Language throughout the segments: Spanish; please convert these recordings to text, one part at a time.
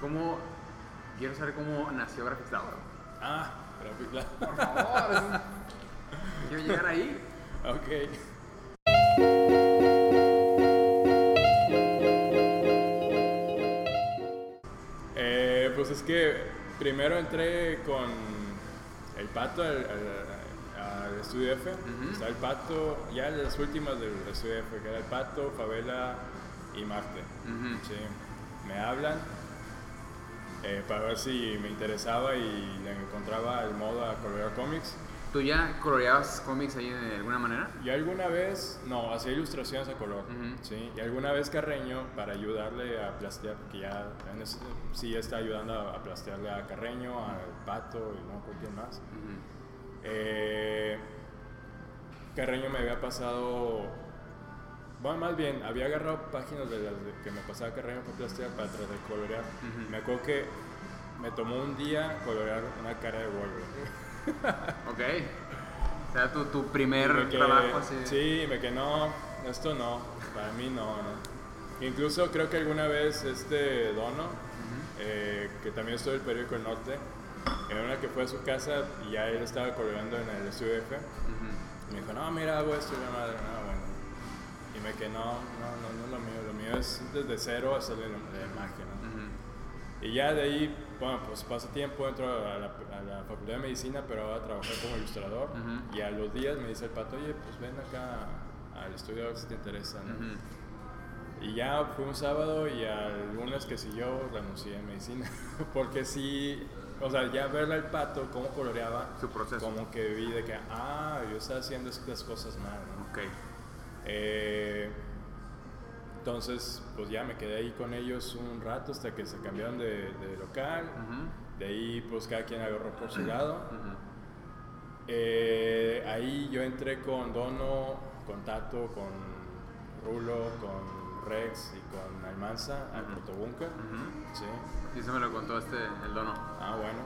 cómo. Quiero saber cómo nació Graphics Lab. Ah, Graphics Lab. Por favor. quiero llegar ahí. ok. Eh, pues es que primero entré con el pato al, al- al estudio F. Ujú. Está el pato, ya las últimas del estudio F, que era el pato, Favela y Marte. Sí, me hablan eh, para ver si me interesaba y le encontraba el modo a colorear cómics. ¿Tú ya coloreabas cómics ahí de alguna manera? Y alguna vez, no, hacía ilustraciones a color, Ujú. sí. Y alguna vez Carreño, para ayudarle a plastear, porque ya en ese- sí está ayudando a, a plastearle a Carreño, al Pato y no cualquier más. Ujú. Eh, Carreño me había pasado, bueno, más bien, había agarrado páginas de las de- que me pasaba Carreño para plastear para tratar de colorear. Ujú. Me acuerdo que me tomó un día colorear una cara de Wolverine. Ok. O sea, tu, tu primer trabajo así. Sí, me que no, esto no, para mí no, no. Incluso creo que alguna vez este Dono, eh, que también estuvo del periódico El Norte, en una que fue a su casa y ya él estaba coloreando en el estudio F, Ujú. y me dijo, no, mira, hago esto y la madre, no. Y me quedé, no, no, no, no es lo mío, lo mío es desde cero hacerle la, imagen, ¿no? Ujú. Y ya de ahí, bueno, pues pasa tiempo, entro a la, a la facultad de medicina, pero ahora a trabajar como ilustrador. Ujú. Y a los días me dice el pato, oye, pues ven acá al estudio a ver si te interesa, ¿no? Ujú. Y ya fue un sábado y al lunes que siguió renuncié a medicina. Porque sí, o sea, ya verle al pato cómo coloreaba, Su proceso. como que vi de que, ah, yo estaba haciendo estas cosas mal, ¿no? Ok. Eh, entonces, pues ya me quedé ahí con ellos un rato hasta que se cambiaron de, de local. De ahí, pues cada quien agarró por su lado. Eh, ahí yo entré con Dono, con Tato, con Rulo, con Rex y con Almanza al Ujú. Protobúnker. Ujú. Sí. Sí, eso me lo contó este, el dono. Ah, bueno,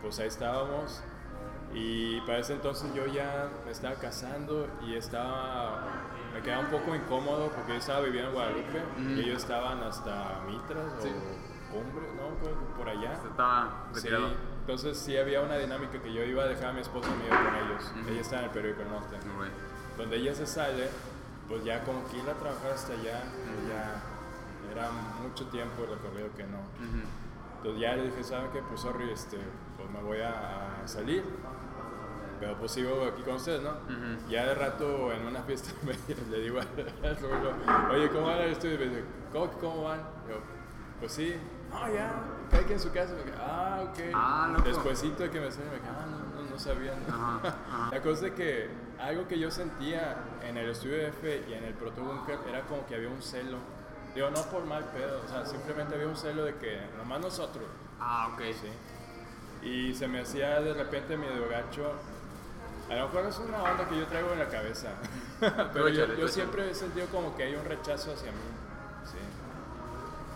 pues ahí estábamos. Y para ese entonces yo ya me estaba casando y estaba. Me quedaba un poco incómodo porque yo estaba viviendo en Guadalupe Ujú. y ellos estaban hasta Mitras Sí. o Cumbre, ¿no? Por, por allá. Estaba Sí, entonces sí había una dinámica que yo iba a dejar a mi esposa y me iba con ellos. Ujú. Ella está en el periódico Norte. Muy bueno. Donde ella se sale, pues ya como que ir a trabajar hasta allá, pues ya era mucho tiempo el recorrido que no. Ujú. Entonces ya le dije, ¿saben qué? Pues sorry, este, pues me voy a, a salir. Pero pues sigo aquí con ustedes, ¿no? Ujú. Ya de rato en una fiesta le digo Rulo, oye, ¿cómo van el estudio? Y me dice, ¿cómo, cómo van? Yo, pues sí. Ah, ya, cada quien en su casa. Me quedé, ah, ok. Ah. Despuésito de que me salí, me quedé, ah, no, no, no sabía. ¿no?". Ajá, ajá. La cosa es que algo que yo sentía en el estudio de F y en el Protobunker era como que había un celo. Digo, no por mal pedo, o sea, simplemente había un celo de que nomás nosotros. Ah, ok. Sí. Y se me hacía de repente medio gacho. A lo mejor es una onda que yo traigo en la cabeza. Pero yo, yo siempre he sentido como que hay un rechazo hacia mí. Sí.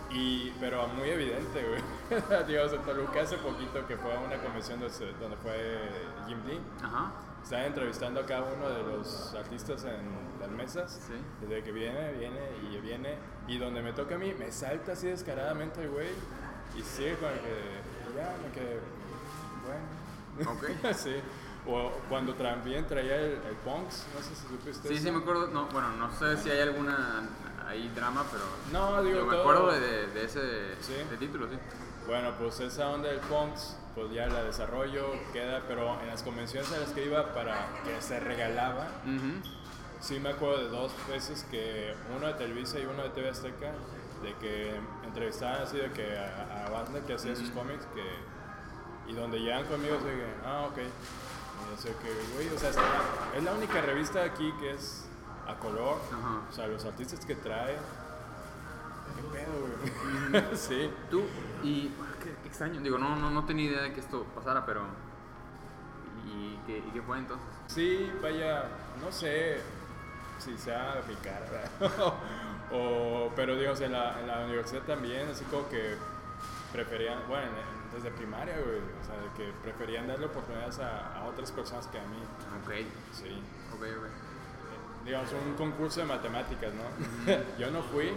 Y, pero muy evidente, güey. Digo, en Toluca hace poquito que fue a una convención donde, fue Jim Dean. Ajá. Estaba entrevistando a cada uno de los artistas en las mesas. Sí. Desde que viene, viene y viene. Y donde me toca a mí, me salta así descaradamente güey. Y sigue con el que. ya, me quedé. Bueno. Ok. sí. O cuando también traía el, el Punks, no sé si supiste. Sí, eso. sí, me acuerdo. No, bueno, no sé si hay alguna ahí drama, pero. No, digo, yo me todo- acuerdo de, de ese Sí. de título, sí. Bueno, pues esa onda del punks, pues ya la desarrollo, queda, pero en las convenciones a las que iba para que se regalaba, sí me acuerdo de dos veces que uno de Televisa y uno de TV Azteca, de que entrevistaban así de que a, a banda que hacía sus cómics, que, y donde llegan conmigo, así que, ah, ok. Y yo sé que, güey, o sea, es la- es la única revista aquí que es a color, Ajá. o sea, los artistas que trae, qué pedo, güey. sí. Tú, y. Qué, qué extraño. Digo, no, no, no tenía idea de que esto pasara, pero. ¿Y qué, y qué fue entonces? Sí, vaya, no sé si sea mi o, pero digamos, en la, en la universidad también, así como que preferían, bueno, en- desde primaria, güey, o sea, de que preferían darle oportunidades a, a otras personas que a mí, Ok, sí. ok, ok. Digamos, un concurso de matemáticas, ¿no? Yo no fui,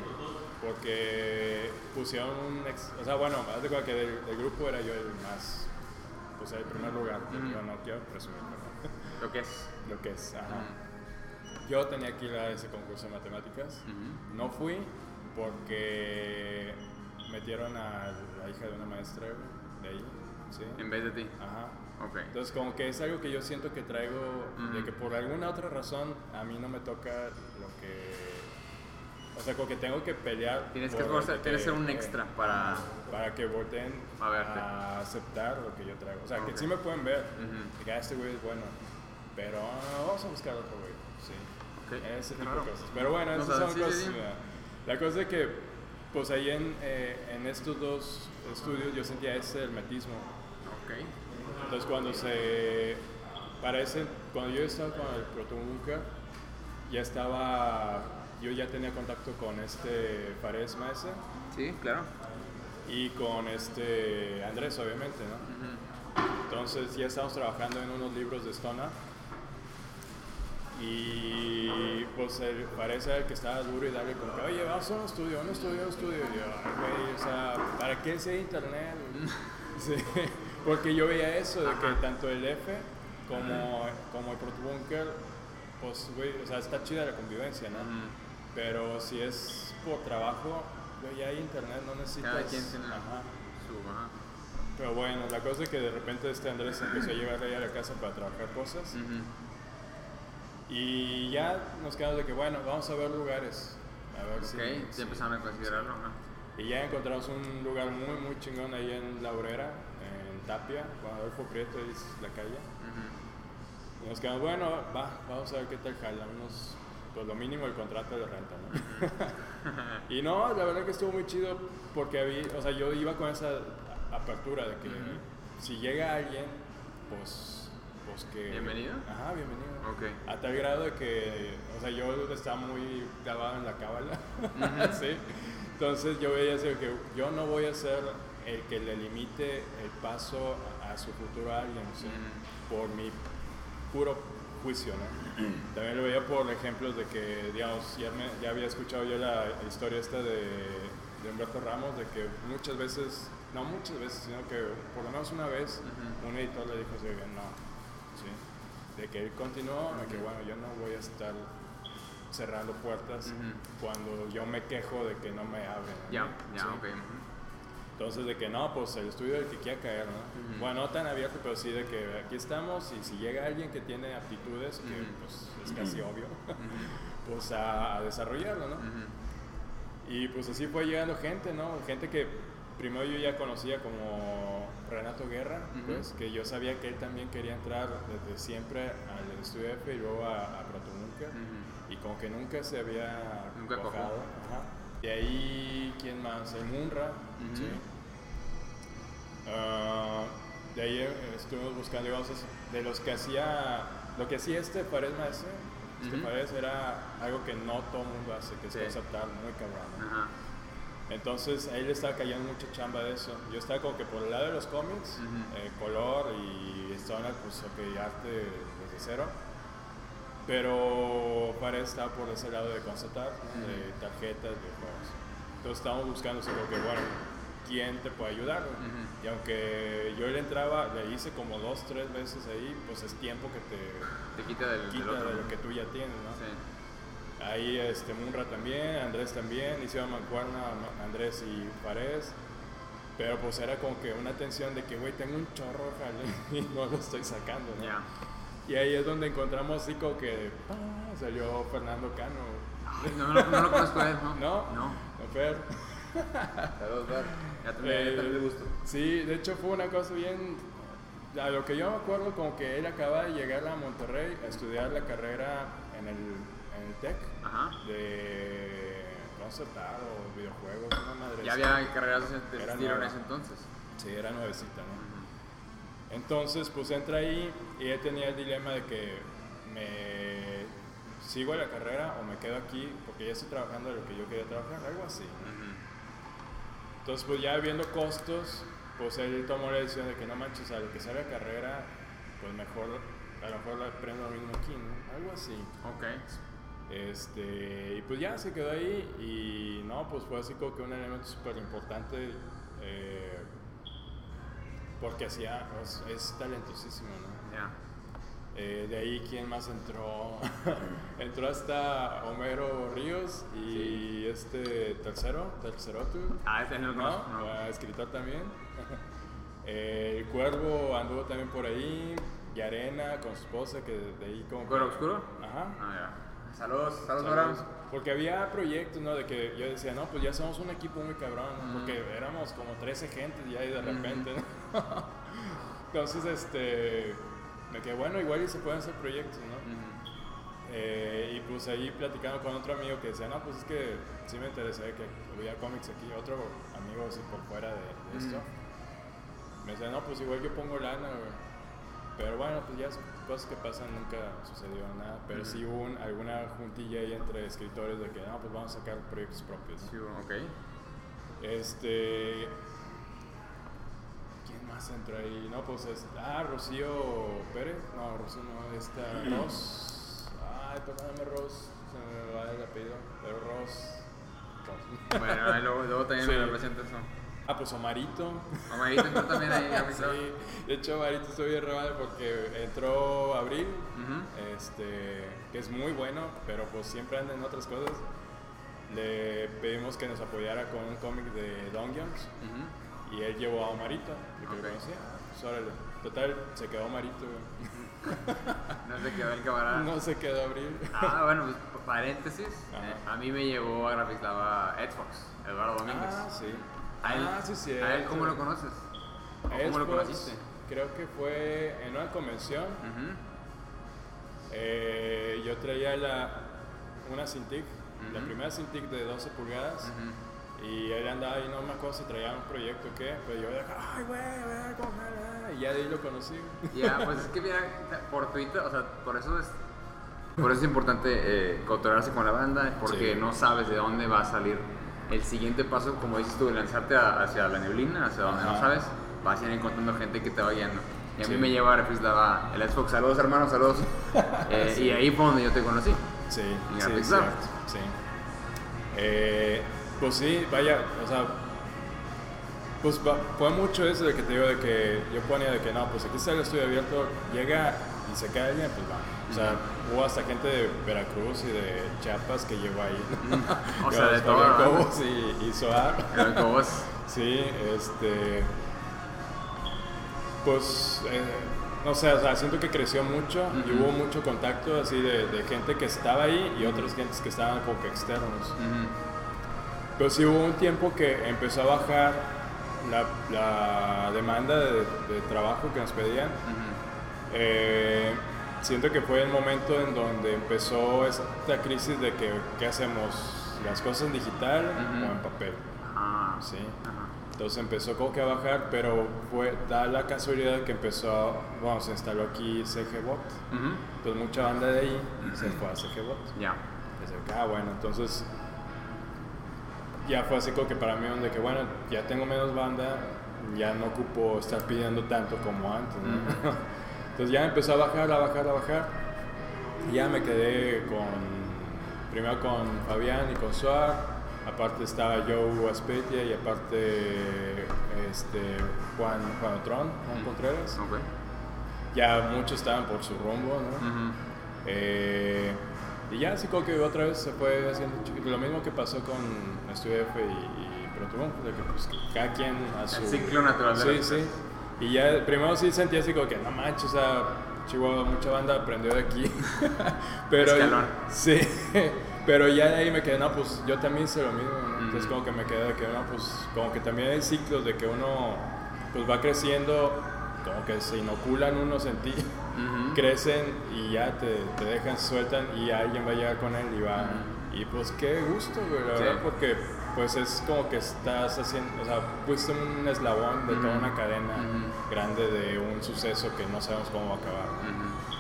porque pusieron un. ex- o sea, bueno, haz de cuenta que del, del grupo era yo el más. Pues el primer lugar. Ujú. Yo no quiero presumir, pero Lo que es. lo que es. Ajá. Yo tenía que ir a ese concurso de matemáticas. No fui porque metieron a la hija de una maestra güey, de ahí. ¿sí? En vez de ti. Ajá. Ok. Entonces, como que es algo que yo siento que traigo, de Ujú. que por alguna otra razón a mí no me toca lo que. O sea, como que tengo que pelear. Tienes que esforzar, de tienes que ser un eh, extra para. Para que volteen A verte. aceptar lo que yo traigo. O sea, Ok. que sí me pueden ver. De que "Ah, este güey es bueno. Pero ah, vamos a buscar otro güey. Sí. Ok, Ese tipo de cosas. Pero bueno, O esas sea, son sí, sí, cosas. sí. mira. La cosa es que, pues ahí en, eh, en estos dos estudios yo sentía ese hermetismo. Ok. Entonces cuando se parece, cuando yo estaba con el Protobunker, ya estaba, yo ya tenía contacto con este Fares Maese Sí, claro. y con este Andrés, obviamente, ¿no? Entonces ya estamos trabajando en unos libros de Stona y pues el, parece que estaba duro y darle como que, oye, vamos a un estudio, un estudio, un estudio. Y yo, "Ay, güey, o sea, ¿para qué ese internet? Sí, porque yo veía eso, de que tanto el F como, como el Protobunker, pues, güey, o sea, está chida la convivencia, ¿no? Ujú. Pero si es por trabajo, güey, ya hay internet, no necesitas... Cada quien tiene Ajá. su. Ajá. Pero bueno, la cosa es que de repente este Andrés empezó a llegar ahí a la casa para trabajar cosas. Y ya nos quedamos de que, bueno, vamos a ver lugares. A ver si. Ok, si- empezaron a considerarlo. ajá. Y ya encontramos un lugar muy, muy chingón ahí en La Obrera, en Tapia, Juan Adolfo Prieto es la calle. Y nos quedamos, bueno, va, vamos a ver qué tal jala. Unos, pues lo mínimo el contrato de renta, ¿no? y no, la verdad que estuvo muy chido porque había, o sea, yo iba con esa apertura de que si llega alguien, pues, pues que... ¿Bienvenido? Ajá, bienvenido. Ok. A tal grado de que, o sea, yo estaba muy clavado en la cábala. Entonces yo veía así que yo no voy a ser el que le limite el paso a, a su futuro a alguien, ¿sí? Por mi puro juicio, ¿no? También lo veía por ejemplos de que, digamos, ya, me- ya había escuchado yo la historia esta de, de Humberto Ramos, de que muchas veces, no muchas veces, sino que por lo menos una vez un editor le dijo no, ¿sí? De que él continuó, de que bueno, yo no voy a estar cerrando puertas cuando yo me quejo de que no me abren. Ya, ya, ujú. Entonces de que no, pues el estudio del que quiera caer, ¿no? Bueno, no tan abierto, pero sí de que aquí estamos y si llega alguien que tiene aptitudes, que pues es casi obvio, pues a, a desarrollarlo, ¿no? Y pues así fue llegando gente, ¿no? Gente que primero yo ya conocía como Renato Guerra, pues, que yo sabía que él también quería entrar desde siempre al estudio F y luego a, a Protonunca. Y como que nunca se había Nunca. Ajá. Y ahí, ¿quién más? El Munra, sí. Ah, de ahí eh, estuvimos buscando, digamos, es- de los que hacía, lo que hacía este Pared Maese, este Ujú. Paredes era algo que no todo el mundo hace, que es Sí. conceptar muy cabrón. ¿no? Entonces a él le estaba cayendo mucha chamba de eso. Yo estaba como que por el lado de los cómics, eh, color y stoner, pues ok, arte desde cero. Pero Paredes estaba por ese lado de conceptar, ¿no? de tarjetas, de juegos. Entonces estábamos buscando como que, bueno, ¿quién te puede ayudar? Y aunque yo le entraba, le hice como dos, tres veces ahí, pues es tiempo que te Te quita del, del quita otro. de lo que tú ya tienes, ¿no? Sí. Ahí este, Munra también, Andrés también, hicieron mancuerna Ma- Andrés y Paredes. Pero pues era como que una tensión de que, güey, tengo un chorro, jale, y no lo estoy sacando, ¿no? Ya. Y ahí es donde encontramos así como que ¡pah! salió Fernando Cano. No, no, no lo conozco a él, ¿no? ¿No? No. ¿No, Fer? Saludos, Fer. Ya también, Eh, ya también de gusto. Sí, de hecho fue una cosa bien... A lo que yo me acuerdo, como que él acaba de llegar a Monterrey a estudiar la carrera en el, el TEC de concept art o videojuegos, una madre. Ya había carreras de estilo en ese entonces. Sí, era nuevecita, ¿no? Entonces, pues entra ahí y él tenía el dilema de que me sigo la carrera o me quedo aquí porque ya estoy trabajando de lo que yo quería trabajar, algo así. Entonces, pues ya viendo costos, pues él tomó la decisión de que no manches, a lo que sale la carrera, pues mejor, a lo mejor la aprendo lo mismo aquí, ¿no? Algo así. Ok. Este, y pues ya se quedó ahí y no, pues fue así como que un elemento súper importante eh, porque hacía, es, es talentosísimo, ¿no? Ya. Eh, de ahí, ¿quién más entró? entró hasta Homero Ríos y este tercero, tercero tú. Ah, este no lo ¿no? no. Ah, escritor también. Eh, el Cuervo anduvo también por ahí. Y Arena con su esposa, que de ahí como. ¿Cuero oscuro? Ajá. Ah, ya. Saludos, Saludos. Abraham. Porque había proyectos, ¿no? De que yo decía, no, pues ya somos un equipo muy cabrón, ¿no? Porque éramos como 13 gentes y ahí de repente, ¿no? Entonces, este, me quedé, bueno, igual y se pueden hacer proyectos, ¿no? Eh, y pues ahí platicando con otro amigo que decía, no, pues es que sí me interesaría que hubiera cómics aquí, otro amigo así por fuera de, de esto. Me decía, no, pues igual yo pongo lana, güey. Pero bueno, pues ya cosas que pasan, nunca sucedió nada. Pero sí hubo un- alguna juntilla ahí entre escritores de que, no, pues vamos a sacar proyectos propios. Sí, ok. Este. ¿Quién más entró ahí? No, pues es. Ah, Rocío Pérez. No, Rocío no, esta. Ross. Ay, perdóname, Ross. Se me va el apellido. Pero Ross. Ross. Bueno, luego, luego también Sí. me representa eso. Ah, pues Omarito. Omarito entró también ahí. Sí, de hecho, Omarito estoy bien robado porque entró Abril. Este, que es muy bueno, pero pues siempre anda en otras cosas. Le pedimos que nos apoyara con un cómic de Dungeons Ujú. y él llevó a Omarito, el que Ok. lo conocía. Pues, órale. Total, se quedó Omarito. No se quedó el camarada. No se quedó Abril. Ah, bueno, pues paréntesis. Eh, a mí me llevó a Grafislava Ed Fox, Eduardo Domínguez. Ah, sí. ¿A él, ah, sí, sí. ¿A él cómo lo conoces? ¿O ¿Cómo lo conociste? Creo que fue en una convención. Eh, yo traía la, una Cintiq, la primera Cintiq de 12 pulgadas. Ujú. Y él andaba ahí, no me acuerdo si traía un proyecto o qué, pero yo dije, ay, güey, a ver, cómo jala", Y ya de ahí lo conocí. Ya, pues es que mira, por Twitter, o sea, por eso es, por eso es importante eh, con la banda, porque Sí. no sabes de dónde va a salir el siguiente paso, como dices tú, lanzarte a- hacia la neblina, hacia donde no sabes, vas a ir encontrando gente que te va guiando. Y a mí me lleva a Refrislava el Xbox, saludos hermanos, saludos. Eh, Y ahí fue donde yo te conocí. Sí, Y sí, Lab. sí. Eh, pues sí, vaya, o sea, pues va- fue mucho eso de que te digo de que yo ponía de que no, pues aquí está el estudio abierto, llega y se cae alguien, pues va. O sea, hubo hasta gente de Veracruz y de Chiapas que llegó ahí. O sea, de todo. Cobos y, y Soar. Vos, Sí, este. Pues. eh, no sé, o sea, siento que creció mucho y hubo mucho contacto así de, de gente que estaba ahí y otras gentes que estaban como que externos. ujú, Pero sí hubo un tiempo que empezó a bajar la, la demanda de, de trabajo que nos pedían. Eh, siento que fue el momento en donde empezó esta crisis de que, ¿qué hacemos? ¿Las cosas en digital o en papel? Ah, Sí. Entonces empezó como que a bajar, pero fue da la casualidad que empezó, bueno, se instaló aquí CGBot. Ujú. Entonces mucha banda de ahí se fue a CGBot. Ya. Desde acá, bueno, entonces ya fue así como que para mí donde que bueno, ya tengo menos banda, ya no ocupo estar pidiendo tanto como antes. ¿no? Entonces ya empezó a bajar, a bajar, a bajar. Y ya me quedé con, primero con Fabián y con Suar. Aparte estaba Joe Aspetia y aparte este, Juan, Juan Otrón, Juan. Contreras. Ya muchos estaban por su rumbo, ¿no? Eh, y ya así como que otra vez se fue haciendo chiquito. Lo mismo que pasó con Estudio F y, y Proton, de que pues cada quien a su... El ciclo natural de Sí, sí. Y ya primero sí sentí así como que no manches, o sea, Chihuahua, mucha banda aprendió de aquí. Pero Escalón. sí. Pero ya de ahí me quedé, no, pues yo también hice lo mismo. ¿no? Entonces como que me quedé de que, no, pues como que también hay ciclos de que uno pues va creciendo, como que se inoculan unos en ti crecen y ya te, te dejan, sueltan y alguien va a llegar con él y va. Y pues qué gusto, güey, la Sí. verdad, porque pues es como que estás haciendo, o sea, fuiste un eslabón de toda una cadena grande de un suceso que no sabemos cómo va a acabar.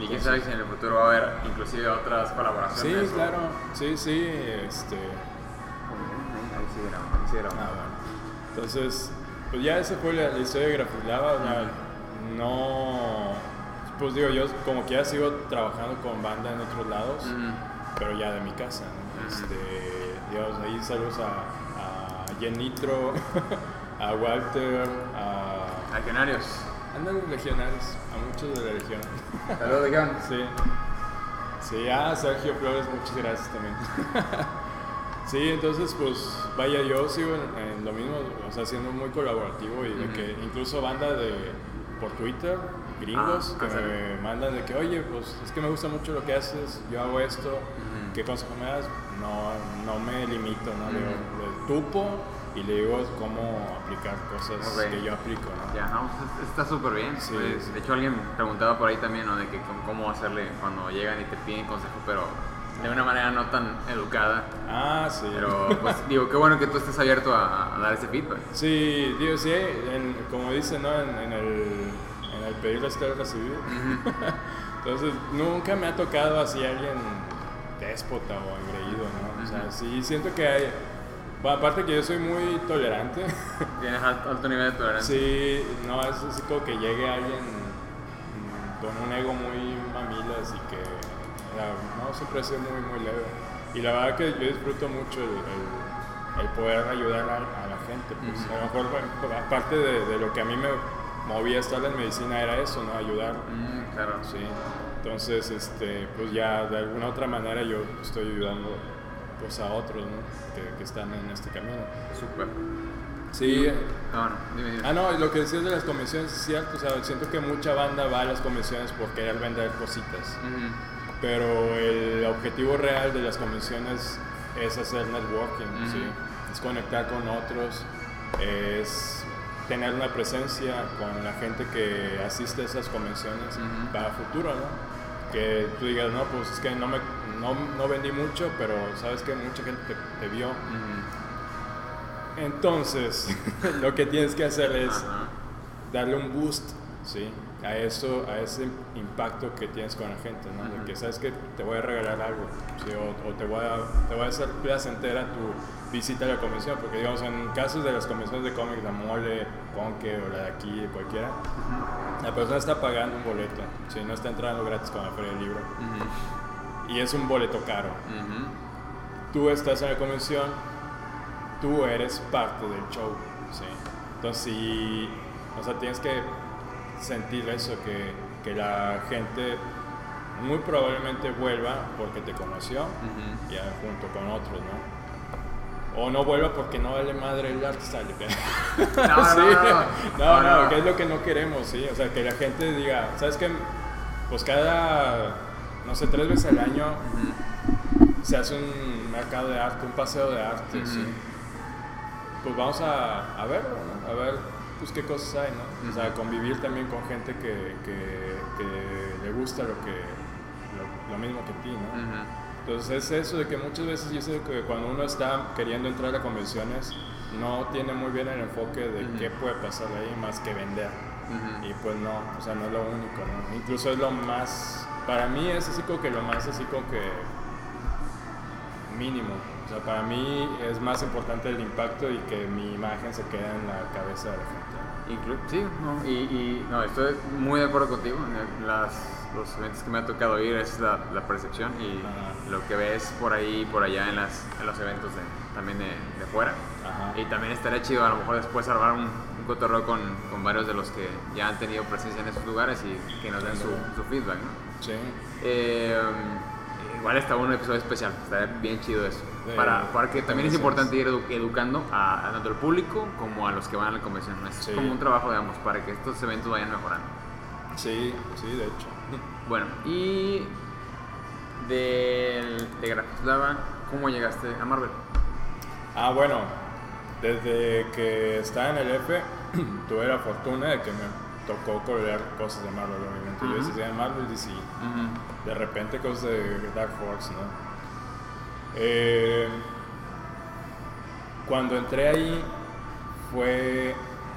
Y quién sabe si en el futuro va a haber inclusive otras Sí, colaboraciones. o- claro, sí, sí, este... Ahí- sigue grabando, ahí sigue grabando. Ah, bueno. Entonces, pues ya esa fue la, historia de Grafislava. no. Pues digo, yo como que ya sigo trabajando con banda en otros lados. Pero ya de mi casa. ¿no? Este, digamos, ahí saludos a, a Jenitro, a Walter, a... Legionarios. Andan los legionarios, a muchos de la legión. Saludos, Legión. Sí. Sí, a Sergio Flores, muchas gracias también. sí, entonces pues vaya, yo sigo en, en lo mismo, o sea, siendo muy colaborativo y de Ujú. que incluso banda de por Twitter, gringos, Ah, que ah, me mandan de que, oye, pues es que me gusta mucho lo que haces, yo hago esto, Ujú. ¿qué consejo me das? No, no me limito, ¿no? Le, digo, Tupo y le digo cómo aplicar cosas Ok. que yo aplico, ¿no? Ya, no, pues, está súper bien. Sí, Pues, sí. De hecho, alguien preguntaba por ahí también, ¿no? De que cómo- hacerle cuando llegan y te piden consejo, pero de una manera no tan educada. Ah, sí. Pero, pues, digo, qué bueno que tú estés abierto a, a dar ese feedback. Sí, digo, sí, en- como dicen, ¿no? En, en el, en el pedir es que recibir. Entonces, nunca me ha tocado así alguien déspota o engreído, ¿no? O sea, sí siento que hay... bueno, aparte que yo soy muy tolerante, Tienes alto, alto nivel de tolerancia. sí, no, es así como que llegue alguien con un ego muy mamilas y que, la- no, siempre ha sido muy, muy leve. Y la verdad que yo disfruto mucho el, el- el poder ayudar a, a la gente. Pues. A lo mejor, bueno, aparte de, de lo que a mí me movía a estar en medicina era eso, ¿no? Ayudar. Mm, claro. Sí. Entonces, este, pues ya de alguna otra manera yo estoy ayudando pues a otros, ¿no? Que, que están en este camino. Súper. Sí. No, no, dime, dime. Ah, no, lo que decías de las comisiones es cierto, o sea, siento que mucha banda va a las comisiones por querer vender cositas, Ujú. pero el objetivo real de las comisiones es hacer networking, Ujú. ¿sí? Es conectar con otros, es tener una presencia con la gente que asiste a esas convenciones Ujú. para futuro, ¿no? Que tú digas, no, pues es que no, me, no, no vendí mucho, pero sabes que mucha gente te, te vio. Entonces, lo que tienes que hacer es darle un boost, ¿sí? A eso, a ese impacto que tienes con la gente, ¿no? De Ujú. que sabes que te voy a regalar algo, ¿sí? O, o te, voy a, te voy a hacer placentera tu visita a la convención, porque digamos, en casos de las convenciones de cómics, la mole, Conque o la de aquí, cualquiera, la persona está pagando un boleto, ¿sí? No está entrando gratis con la feria del libro. Y es un boleto caro. Ujú. Tú estás en la convención, tú eres parte del show, ¿sí? Entonces, sí, o sea, tienes que sentir eso, que, que la gente muy probablemente vuelva porque te conoció, Ujú. ya junto con otros, ¿no? O no vuelva porque no vale madre el arte. No, Sí. no, No, no, no. que es lo que no queremos, ¿sí? O sea, que la gente diga, ¿sabes qué? Pues cada, no sé, tres veces al año se hace un mercado de arte, un paseo de arte. Pues vamos a, a verlo, ¿no? A ver, pues qué cosas hay, ¿no? O sea, convivir también con gente que, que, que le gusta lo que lo, lo mismo que ti, ¿no? Ujú. Entonces es eso de que muchas veces yo sé que cuando uno está queriendo entrar a convenciones no tiene muy bien el enfoque de qué puede pasar ahí más que vender. Y pues no, o sea, no es lo único, ¿no? Incluso es lo más, para mí es así como que lo más así como que mínimo. O sea, para mí es más importante el impacto y que mi imagen se quede en la cabeza de la gente. Sí, no, y, y, no, estoy muy de acuerdo contigo. Las, los eventos que me ha tocado ir es la, la percepción y Ajá. lo que ves por ahí por allá en, las, en los eventos de, también de, de fuera. Ajá. Y también estaría chido a lo mejor después armar un, un cotorreo con, con varios de los que ya han tenido presencia en esos lugares y que nos den su, su feedback, ¿no? Sí. Eh, igual está un episodio especial, está bien chido eso. De para, porque también es importante ir edu- educando a, a tanto al público como a los que van a la convención. Es Sí. como un trabajo de ambos para que estos eventos vayan mejorando. Sí, sí, de hecho. Bueno, y del, de Graphislava, ¿cómo llegaste a Marvel? Ah, bueno, desde que estaba en el F, tuve la fortuna de que me tocó colorear cosas de Marvel, obviamente. Yo Ujú. decía Marvel DC. de repente cosas de Dark Horse, ¿no? Eh, cuando entré ahí fue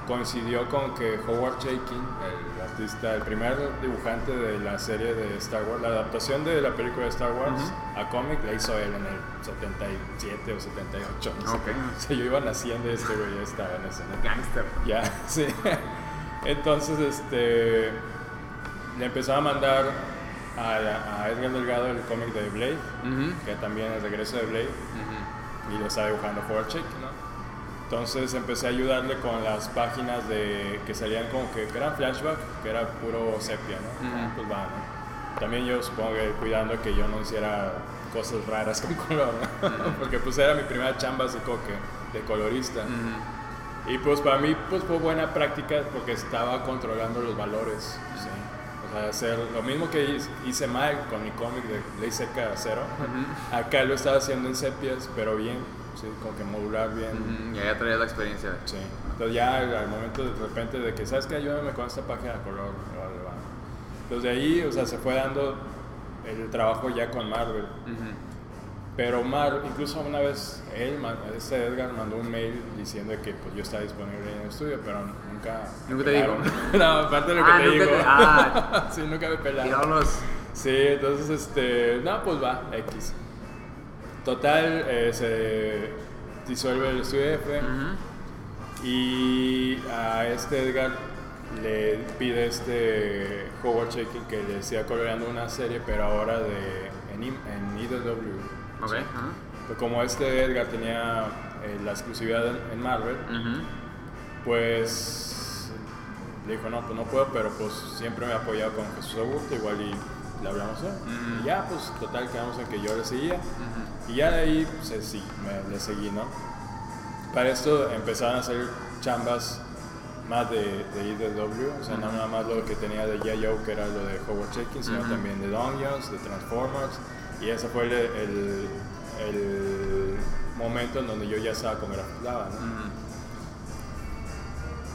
coincidió con que Howard Chaykin, el artista, el primer dibujante de la serie de Star Wars, la adaptación de la película de Star Wars a cómic la hizo él en el 77 o 78. No sé. Ok. O sea, yo iba naciendo este güey ya estaba en ese, ¿no? Gangster. Ya, sí. Entonces, este, le empezaba a mandar a, a Edgar Delgado el cómic de Blade, Ujú, que también el regreso de Blade, ujú. y lo estaba dibujando Howard Check, ¿no? Entonces empecé a ayudarle con las páginas de que salían como que, que eran flashback, que era puro sepia, ¿no? Ujú. Ah, Pues va, ¿no? También yo supongo que cuidando que yo no hiciera cosas raras con color, ¿no? Porque pues era mi primera chamba así como que de colorista. Y pues para mí pues fue buena práctica porque estaba controlando los valores, ¿sí? O sea, hacer lo mismo que hice- mal con mi cómic de Ley Seca Cero. Ujú. Acá lo estaba haciendo en sepias, pero bien, sí, como que modular bien. Ujú, Ya ya traías la experiencia. Sí. Entonces ya al momento de repente de que, ¿sabes qué? Ayúdame con esta página de color. Entonces de ahí, o sea, se fue dando el trabajo ya con Marvel. Ujú. Pero Mar, incluso una vez él, este Edgar, mandó un mail diciendo que pues, yo estaba disponible en el estudio, pero nunca... Nunca te dijo. no, aparte de lo que Ah, te nunca digo. te- ah. sí, nunca me pelaron. Diablos. Sí, entonces, este, no, pues va, X. Total, eh, se disuelve el estudio F Ujú. y a este Edgar le pide este Howard Shaking que le siga coloreando una serie, pero ahora de, en, en IDW. Ok. Sí. ajá. Pues como este Edgar tenía eh, la exclusividad en, Marvel, Ujú. pues le dijo, no, pues no puedo, pero pues siempre me ha apoyado con Jesús Augusto, igual y le hablamos a él. Ujú. Y ya, pues total, quedamos en que yo le seguía. Y ya de ahí, pues sí, me, le seguí, ¿no? Para esto empezaron a hacer chambas más de, de IDW, o sea, no nada más lo que tenía de G.I. Joe, que era lo de Howard Jenkins, sino también de Dungeons, de Transformers, y ese fue el, el, el momento en donde yo ya estaba con. Ujú.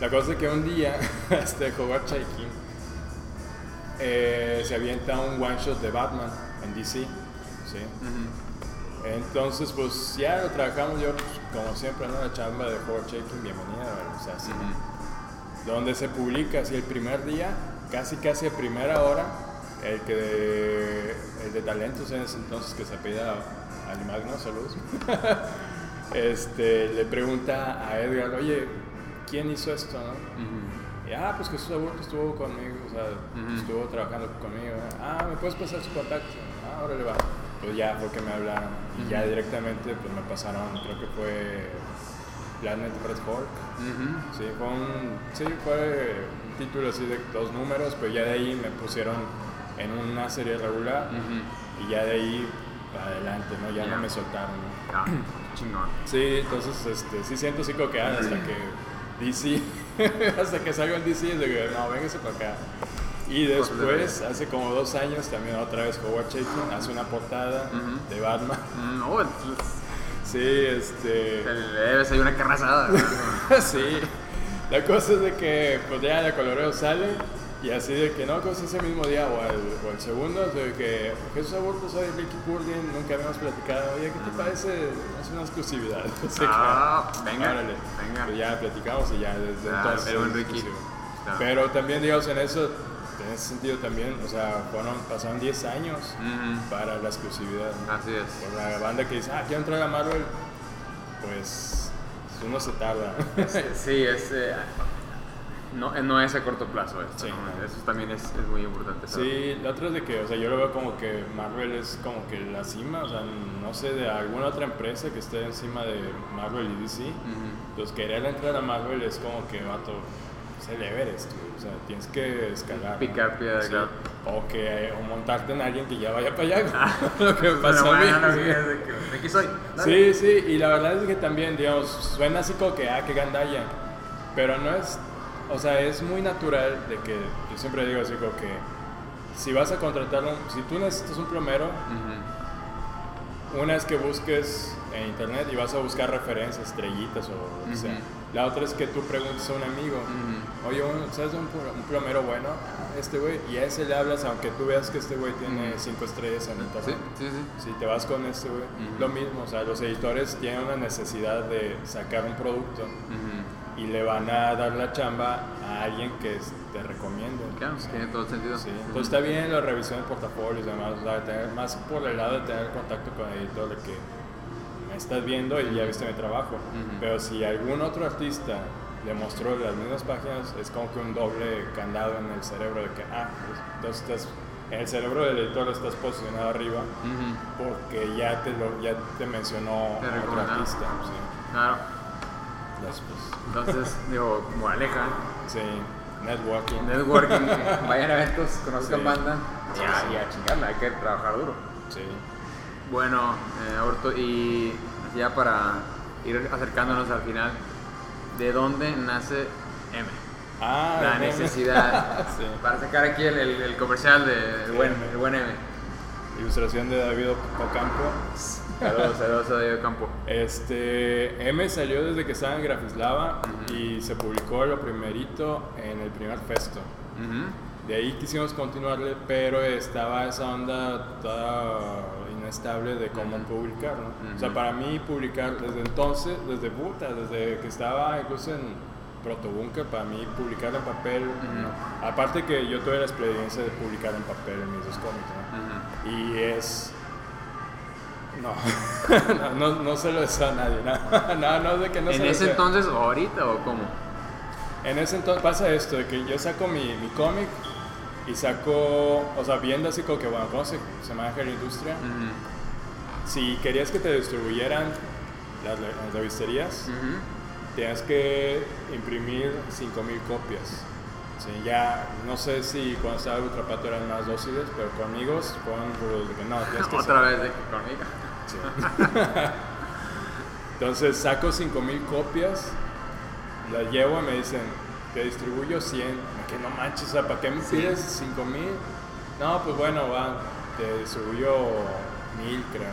La cosa es que un día, este Howard Chaykin eh, se avienta un one shot de Batman en DC, ¿sí? Entonces, pues ya lo trabajamos yo, pues, como siempre, ¿no? La chamba de Howard Chaykin, bienvenida, o sea, donde se publica así el primer día, casi casi a primera hora, el que de, el de talentos en ese entonces que se apellida Alimagno, saludos, este, le pregunta a Edgar, oye, ¿quién hizo esto? No? Y, ah, pues Jesús Aburto estuvo conmigo, o sea, estuvo trabajando conmigo. Ah, ¿me puedes pasar su contacto? Ah, órale, va. Pues ya fue que me hablaron. Y ya directamente pues me pasaron, creo que fue Planet Red. Ujú. Sí, fue un, sí, fue un título así de dos números, pero ya de ahí me pusieron en una serie regular y ya de ahí para adelante, ¿no? Ya no me soltaron. ¿no? Ah, chingón. Sí, entonces este, sí siento que ah, hasta que DC, hasta que salgo en DC, es de que no, véngase para acá. Y después, hace como dos años, también otra vez Howard Chaykin hace una portada de Batman. Mm, No, entonces, Sí, este. debes ahí una carrazada. sí. La cosa es de que, pues ya el coloreo sale y así de que no, cosa ese mismo día o el, o el segundo, de que Jesús Aburto, soy Ricky Purdin, nunca habíamos platicado. Oye, ¿qué te parece? Es una exclusividad. Así que, Ah, venga, órale. venga. Pues ya platicamos y ya desde Ah, entonces. es Ricky. Pero también, digamos, en eso, en ese sentido también, o sea, fueron, pasaron 10 años para la exclusividad. ¿no? Así es. Por la banda que dice, ah, quiero entrar a Marvel, pues uno se tarda. Sí, es. eh, no, eh, no es a corto plazo esto. Sí, ¿no? no. Eso también es, es muy importante. saber. Sí, la otra es de que, o sea, yo lo veo como que Marvel es como que la cima, o sea, no sé, de alguna otra empresa que esté encima de Marvel y DC. Ujú. Entonces, querer entrar a Marvel es como que, vato, es el Everest, güey. O sea, tienes que escalar. ¿no? Picar piedra, Sí. claro. O, que, o montarte en alguien que ya vaya para allá. güey. lo que pasó Pero a mí. bueno, sí. que, aquí soy. Dale. Sí, sí, y la verdad es que también, digamos, suena así como que, ah, qué gandalla, pero no es, o sea, es muy natural de que, yo siempre digo así como que, si vas a contratarlo, si tú necesitas un plomero, Ujú. una es que busques en internet y vas a buscar referencias, estrellitas o lo que Ujú. sea. La otra es que tú preguntes a un amigo, oye, ¿sabes un, un plomero bueno? Este güey, y a ese le hablas aunque tú veas que este güey tiene cinco estrellas en Sí, internet. sí, sí. Si te vas con este, güey, lo mismo, o sea, los editores tienen una necesidad de sacar un producto. Y le van a dar la chamba a alguien que te recomiende. Claro, O sea, tiene todo el sentido. sí. Entonces está bien la revisión de portafolios y demás, o sea, tener más por el lado de tener contacto con el editor de que me estás viendo y ya viste mi trabajo. Ujú. Pero si algún otro artista le mostró las mismas páginas, es como que un doble candado en el cerebro de que, ah, pues, entonces estás en el cerebro del editor estás posicionado arriba Ujú. porque ya te, lo, ya te mencionó Te otro artista. Sí. Claro. Después, Entonces, digo, moraleja, sí, networking. networking, vayan a eventos, conozcan Sí. banda y a, sí. y a chingarla, hay que trabajar duro. Sí. Bueno, eh, Orto, y ya para ir acercándonos al final, ¿de dónde nace M? Ah, La necesidad. Sí. Para sacar aquí el, el- el comercial del Sí, buen, el buen M. Ilustración de David Ocampo. Saludos, saludos a Diego Campo. Este, M salió desde que estaba en Grafislava y se publicó lo primerito en el primer festo. Ujú. De ahí quisimos continuarle, pero estaba esa onda toda inestable de cómo Ujú. publicar, ¿no? O sea, para mí publicar desde entonces, desde puta, desde que estaba incluso en Protobunker, para mí publicar en papel, no. aparte que yo tuve la experiencia de publicar en papel en mis dos cómics, ¿no? Y es... No, no, no, no se lo deseo a nadie, no, no, no de que no se ¿En lo ese deseo. entonces o ahorita o cómo? En ese entonces pasa esto, de que yo saco mi, mi cómic y saco, o sea, viendo así como que, bueno, ¿cómo se, se maneja la industria? Ujú. Si querías que te distribuyeran las, las revisterías, Ujú. tenías que imprimir 5000 copias. Sí, ya, no sé si cuando estaba Ultrapato eran más dóciles, pero conmigo fueron no, tienes que Otra vez de conmigo. Entonces saco 5000 copias, las llevo y me dicen, te distribuyo 100. Me que no manches, ¿para qué me pides 5000? No, pues bueno, va, te distribuyo 1000, creo.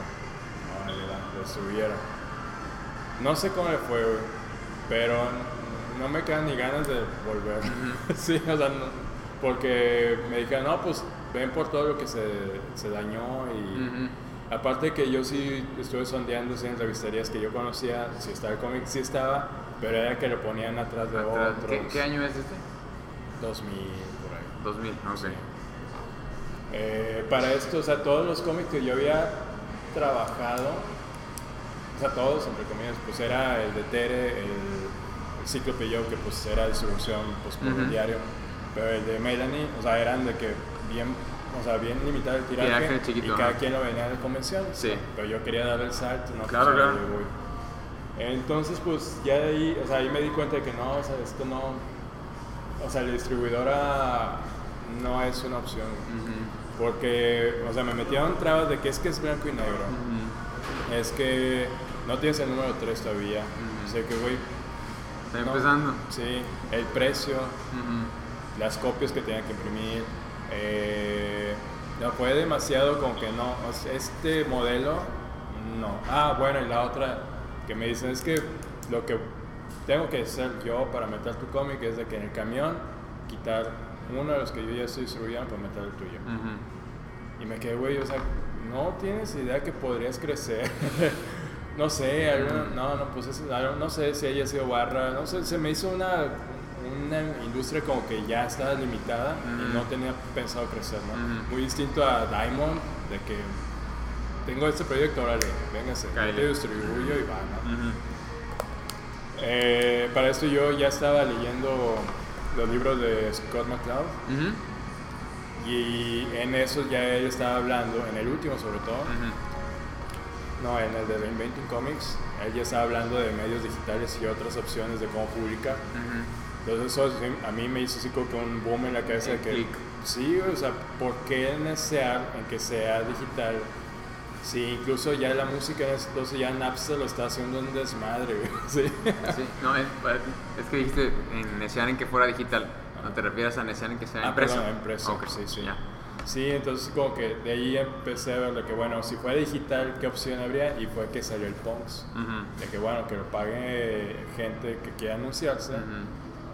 Te distribuyeron. No sé cómo le fue, güey, pero no me quedan ni ganas de volver. sí, o sea, no- porque me dijeron, no, pues ven por todo lo que se, se dañó y. Aparte que yo sí estuve sondeando sí, en revisterías que yo conocía, si estaba el cómic, sí estaba, pero era que lo ponían atrás de Atrás. otros. ¿Qué, qué año es este? 2000, por ahí. 2000, ok. Sí. Eh, para esto, o sea, todos los cómics que yo había trabajado, o sea, todos, entre comillas, pues era el de Tere, el, el Cíclope Joe, que pues era distribución pues, por el Ujú. diario, pero el de Melanie, o sea, eran de que bien, o sea, bien limitado el tiraje, Tiraje chiquito, y cada quien lo venía de convención, Sí. pero yo quería dar el salto, no Claro, Pues, claro. Entonces, pues ya de ahí, o sea, ahí me di cuenta de que no, o sea, esto no, o sea, la distribuidora no es una opción. Ujú. Porque, o sea, me metieron trabas de que es que es blanco y negro. Ujú. Es que no tienes el número 3 todavía. Ujú. O sea, que, güey. Está no, empezando. Sí, el precio, las copias que tenía que imprimir. Eh, no, fue demasiado como que no. este modelo, no. Ah, bueno, y la otra que me dicen es que lo que tengo que hacer yo para meter tu cómic es de que en el camión quitar uno de los que yo ya estoy distribuyendo para meter el tuyo. Y me quedé, güey, o sea, no tienes idea que podrías crecer. no sé, alguna- no, no, pues es- no, no sé si haya sido barra, no sé, se me hizo una, una industria como que ya estaba limitada y Ujú. no tenía pensado crecer, ¿no? Ujú. Muy distinto a Diamond, de que tengo este proyecto, órale, véngase, Cáele. te distribuyo y va, ¿no? Ujú. Eh, para esto yo ya estaba leyendo los libros de Scott McCloud. Ujú. Y en eso ya él estaba hablando, en el último sobre todo, Ujú. no, en el de Reinventing Comics, él ya estaba hablando de medios digitales y otras opciones de cómo publicar. Entonces eso a mí me hizo así como que un boom en la cabeza de que, clic. sí, o sea, ¿por qué desear en que sea digital? Sí, incluso ya la música entonces ya Napster lo está haciendo un desmadre, güey, sí. Sí, no, es, es que dijiste en desear en que fuera digital. No te refieres a desear en que sea Ah, impreso. perdón, impreso, Ok, sí, sí. ya. Sí, entonces como que de ahí empecé a ver de que, bueno, si fuera digital, ¿qué opción habría? Y fue que salió el Punks. Ujú. De que, bueno, que lo pague gente que quiera anunciarse Ujú.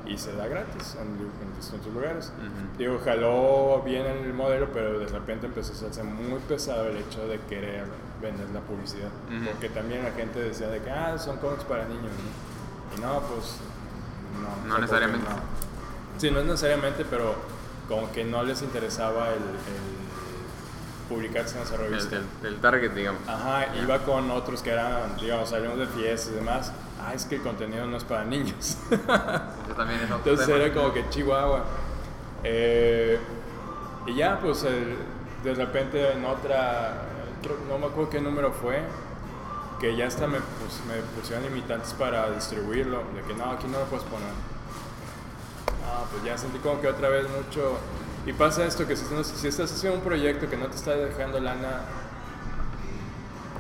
Y se da gratis en, en distintos lugares. Ujú. Digo, jaló bien el modelo, pero de repente empezó a hacerse muy pesado el hecho de querer vender la publicidad. Ujú. Porque también la gente decía de que, ah, son cómics para niños. ¿no? Y no, pues, no. o sea, porque necesariamente. no. Sí, no es necesariamente, pero como que no les interesaba el, el publicarse en esa El, revista. el- el target, digamos. Ajá, iba con otros que eran, digamos, salimos de fiestas y demás. Ah, es que el contenido no es para niños. Eso también es otro Entonces tema. era como que Chihuahua. Eh, Y ya, pues el- de repente en otra, creo- no me acuerdo qué número fue, que ya hasta me, pus- me pusieron limitantes para distribuirlo, de que no, aquí no lo puedes poner. Ah, pues ya sentí como que otra vez mucho... Y pasa esto, que si, si estás haciendo un proyecto que no te está dejando lana,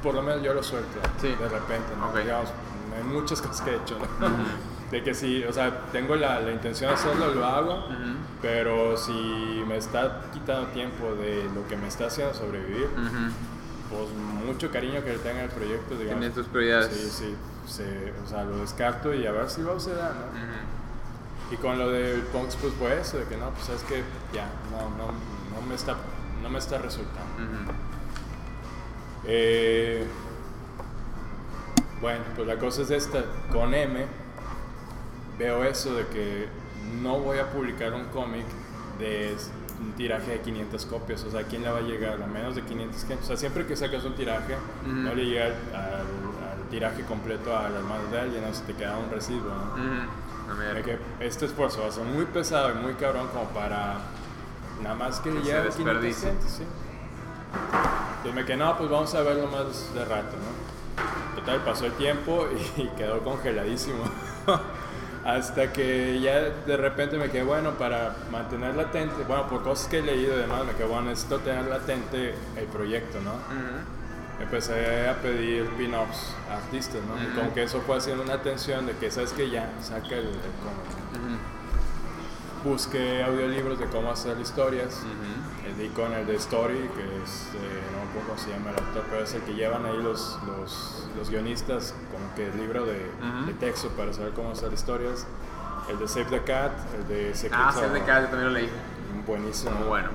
por lo menos yo lo suelto Sí. de repente, ¿no? Ok. Digamos, hay muchas cosas que he hecho, ¿no? De que si, o sea, tengo la, la intención de hacerlo, lo hago, pero si me está quitando tiempo de lo que me está haciendo sobrevivir, pues mucho cariño que le tenga al proyecto, digamos. Tienes tus prioridades. Sí, sí, se- o sea, lo descarto y a ver si va a suceder, ¿no? Y con lo del Punks, pues fue eso, de que no, pues es que ya, no, no, no, me, está, no me está resultando. Eh, bueno, pues la cosa es esta, con M veo eso de que no voy a publicar un cómic de un tiraje de 500 copias, o sea, ¿a quién le va a llegar? A menos de 500 gente. O sea, siempre que sacas un tiraje, no le llega al, al- al tiraje completo a las manos de alguien, no se te queda un residuo, ¿no? Me- De que este esfuerzo va a ser muy pesado y muy cabrón como para nada más que, Que le se llegue a 500 desperdicie. gente, sí. Entonces me quedé, no, pues vamos a verlo más de rato, ¿no? Total, pasó el tiempo y quedó congeladísimo. Hasta que ya de repente me quedé, bueno, para mantener latente, bueno, por cosas que he leído y demás, me quedé, bueno, necesito tener latente el proyecto, ¿no? Empecé a pedir pin-ups a artistas, ¿no? Y como que eso fue haciendo una tensión de que, ¿sabes que Ya, saca el, el cómic. Busqué audiolibros de cómo hacer historias. El di con el de Story, que es, eh, no me acuerdo cómo se llama el autor, pero es el que llevan ahí los, los, los guionistas, como que el libro de, de texto para saber cómo hacer historias. El de Save the Cat, el de Secrets Ah, of- sí, de casa también lo leí. Buenísimo. Muy bueno.